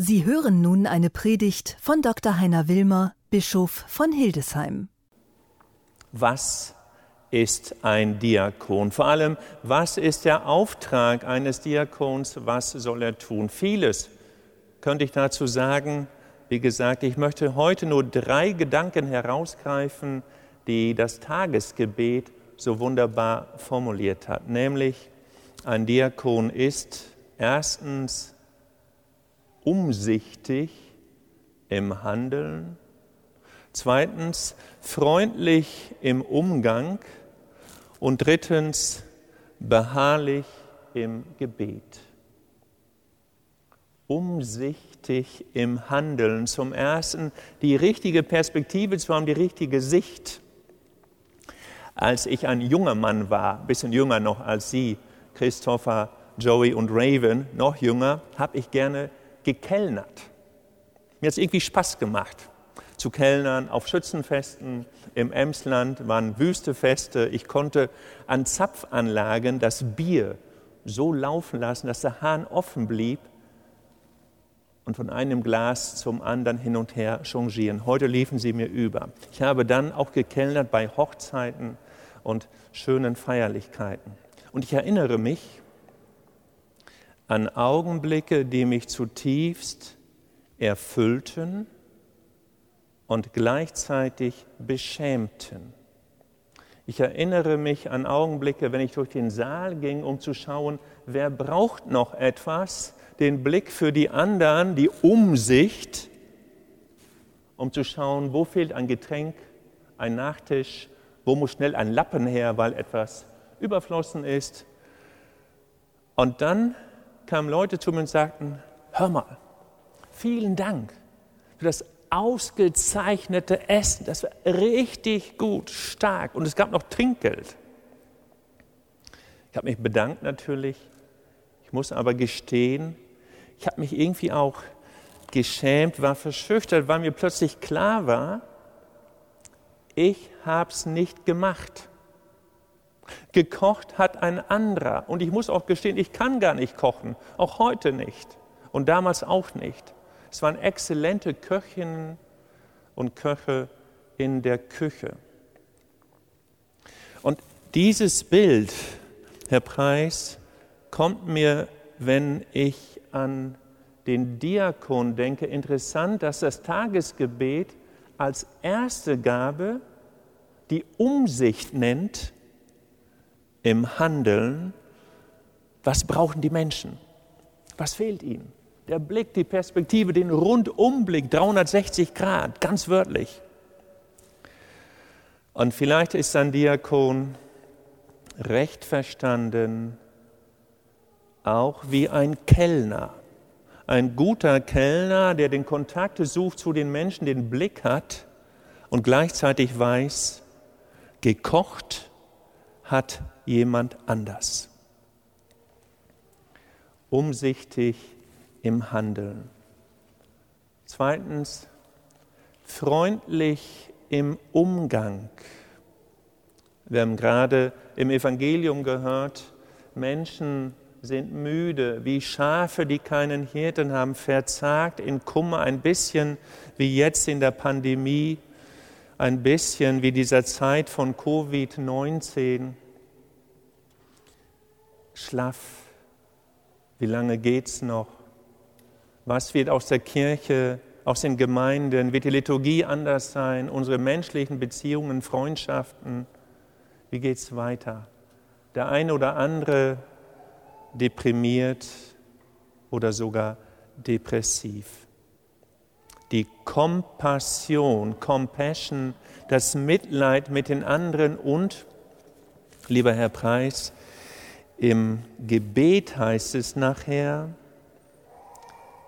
Sie hören nun eine Predigt von Dr. Heiner Wilmer, Bischof von Hildesheim. Was ist ein Diakon? Vor allem, was ist der Auftrag eines Diakons? Was soll er tun? Vieles könnte ich dazu sagen. Wie gesagt, ich möchte heute nur drei Gedanken herausgreifen, die das Tagesgebet so wunderbar formuliert hat. Nämlich, ein Diakon ist erstens umsichtig im Handeln, zweitens freundlich im Umgang und drittens beharrlich im Gebet. Umsichtig im Handeln. Zum Ersten die richtige Perspektive zu haben, die richtige Sicht. Als ich ein junger Mann war, ein bisschen jünger noch als Sie, Christopher, Joey und Raven, noch jünger, habe ich gerne gekellnert. Mir hat es irgendwie Spaß gemacht zu kellnern auf Schützenfesten im Emsland, waren Wüstefeste. Ich konnte an Zapfanlagen das Bier so laufen lassen, dass der Hahn offen blieb und von einem Glas zum anderen hin und her changieren. Heute liefen sie mir über. Ich habe dann auch gekellnert bei Hochzeiten und schönen Feierlichkeiten. Und ich erinnere mich an Augenblicke, die mich zutiefst erfüllten und gleichzeitig beschämten. Ich erinnere mich an Augenblicke, wenn ich durch den Saal ging, um zu schauen, wer braucht noch etwas, den Blick für die anderen, die Umsicht, um zu schauen, wo fehlt ein Getränk, ein Nachtisch, wo muss schnell ein Lappen her, weil etwas überflossen ist. Und dann kamen Leute zu mir und sagten, hör mal, vielen Dank für das ausgezeichnete Essen. Das war richtig gut, stark. Und es gab noch Trinkgeld. Ich habe mich bedankt natürlich. Ich muss aber gestehen, ich habe mich irgendwie auch geschämt, war verschüchtert, weil mir plötzlich klar war, ich habe es nicht gemacht. Gekocht hat ein anderer. Und ich muss auch gestehen, ich kann gar nicht kochen, auch heute nicht und damals auch nicht. Es waren exzellente Köchinnen und Köche in der Küche. Und dieses Bild, Herr Preis, kommt mir, wenn ich an den Diakon denke, interessant, dass das Tagesgebet als erste Gabe die Umsicht nennt im Handeln. Was brauchen die Menschen? Was fehlt ihnen? Der Blick, die Perspektive, den Rundumblick, 360 Grad, ganz wörtlich. Und vielleicht ist ein Diakon recht verstanden auch wie ein Kellner. Ein guter Kellner, der den Kontakt sucht zu den Menschen, den Blick hat und gleichzeitig weiß, gekocht hat jemand anders. Umsichtig im Handeln. Zweitens, freundlich im Umgang. Wir haben gerade im Evangelium gehört, Menschen sind müde, wie Schafe, die keinen Hirten haben, verzagt in Kummer, ein bisschen wie jetzt in der Pandemie, ein bisschen wie dieser Zeit von Covid-19. Schlaff, wie lange geht's noch? Was wird aus der Kirche, aus den Gemeinden? Wird die Liturgie anders sein? Unsere menschlichen Beziehungen, Freundschaften? Wie geht es weiter? Der eine oder andere deprimiert oder sogar depressiv. Die Kompassion, Compassion, das Mitleid mit den anderen und, lieber Herr Preis, im Gebet heißt es nachher,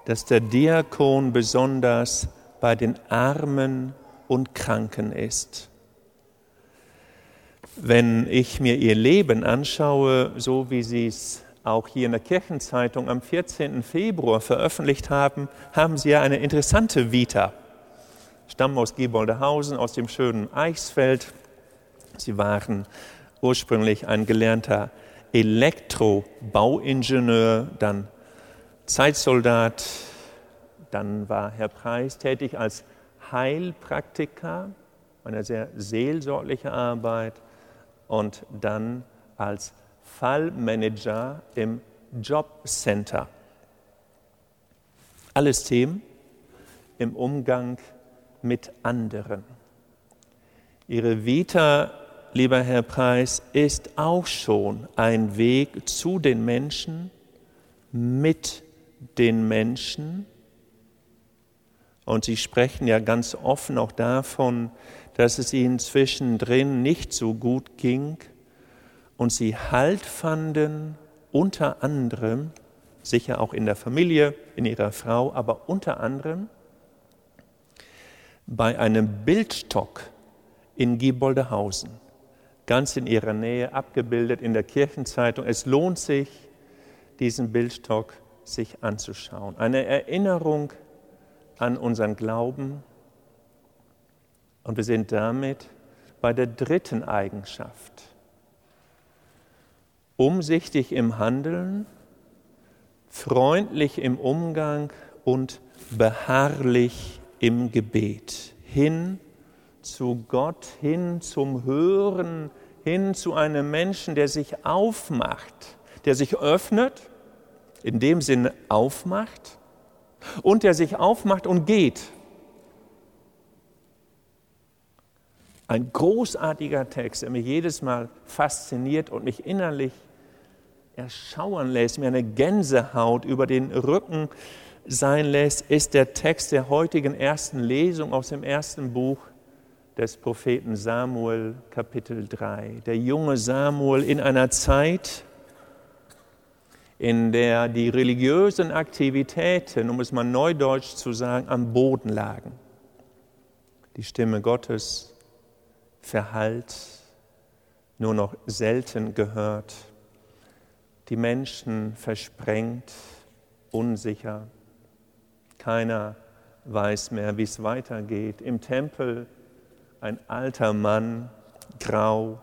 dass der Diakon besonders bei den Armen und Kranken ist. Wenn ich mir ihr Leben anschaue, so wie sie es auch hier in der Kirchenzeitung am 14. Februar veröffentlicht haben, haben sie ja eine interessante Vita. Stammen aus Gieboldehausen, aus dem schönen Eichsfeld. Sie waren ursprünglich ein gelernter Elektrobauingenieur, dann Zeitsoldat, Dann war Herr Preis tätig als Heilpraktiker, eine sehr seelsorgliche Arbeit und dann als Fallmanager im Jobcenter. Alles Themen im Umgang mit anderen. Ihre Vita, lieber Herr Preis, ist auch schon ein Weg zu den Menschen, mit den Menschen. Und Sie sprechen ja ganz offen auch davon, dass es Ihnen zwischendrin nicht so gut ging und Sie Halt fanden, unter anderem, sicher auch in der Familie, in Ihrer Frau, aber unter anderem bei einem Bildstock in Gieboldehausen, ganz in Ihrer Nähe, abgebildet in der Kirchenzeitung. Es lohnt sich, diesen Bildstock sich anzuschauen. Eine Erinnerung an unseren Glauben. Und wir sind damit bei der dritten Eigenschaft. Umsichtig im Handeln, freundlich im Umgang und beharrlich im Gebet. Hin zu Gott, hin zum Hören, hin zu einem Menschen, der sich aufmacht, der sich öffnet in dem Sinne aufmacht und der sich aufmacht und geht. Ein großartiger Text, der mich jedes Mal fasziniert und mich innerlich erschauern lässt, mir eine Gänsehaut über den Rücken sein lässt, ist der Text der heutigen ersten Lesung aus dem ersten Buch des Propheten Samuel, Kapitel 3. Der junge Samuel in einer Zeit, in der die religiösen Aktivitäten, um es mal neudeutsch zu sagen, am Boden lagen. Die Stimme Gottes verhallt, nur noch selten gehört, die Menschen versprengt, unsicher, keiner weiß mehr, wie es weitergeht. Im Tempel ein alter Mann, grau,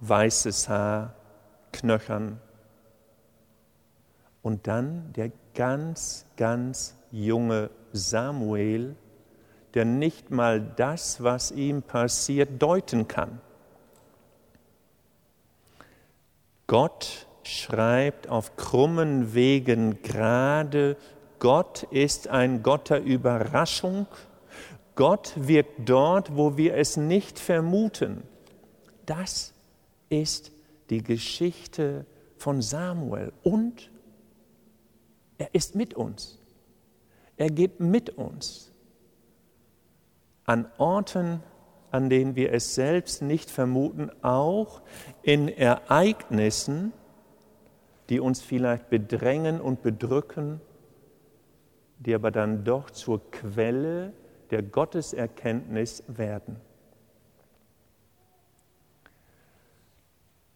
weißes Haar, knöchern, und dann der ganz, ganz junge Samuel, der nicht mal das, was ihm passiert, deuten kann. Gott schreibt auf krummen Wegen gerade, Gott ist ein Gott der Überraschung. Gott wirkt dort, wo wir es nicht vermuten. Das ist die Geschichte von Samuel und er ist mit uns. Er geht mit uns an Orten, an denen wir es selbst nicht vermuten, auch in Ereignissen, die uns vielleicht bedrängen und bedrücken, die aber dann doch zur Quelle der Gotteserkenntnis werden.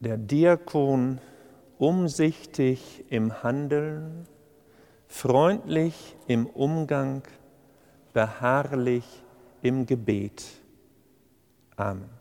Der Diakon umsichtig im Handeln, freundlich im Umgang, beharrlich im Gebet. Amen.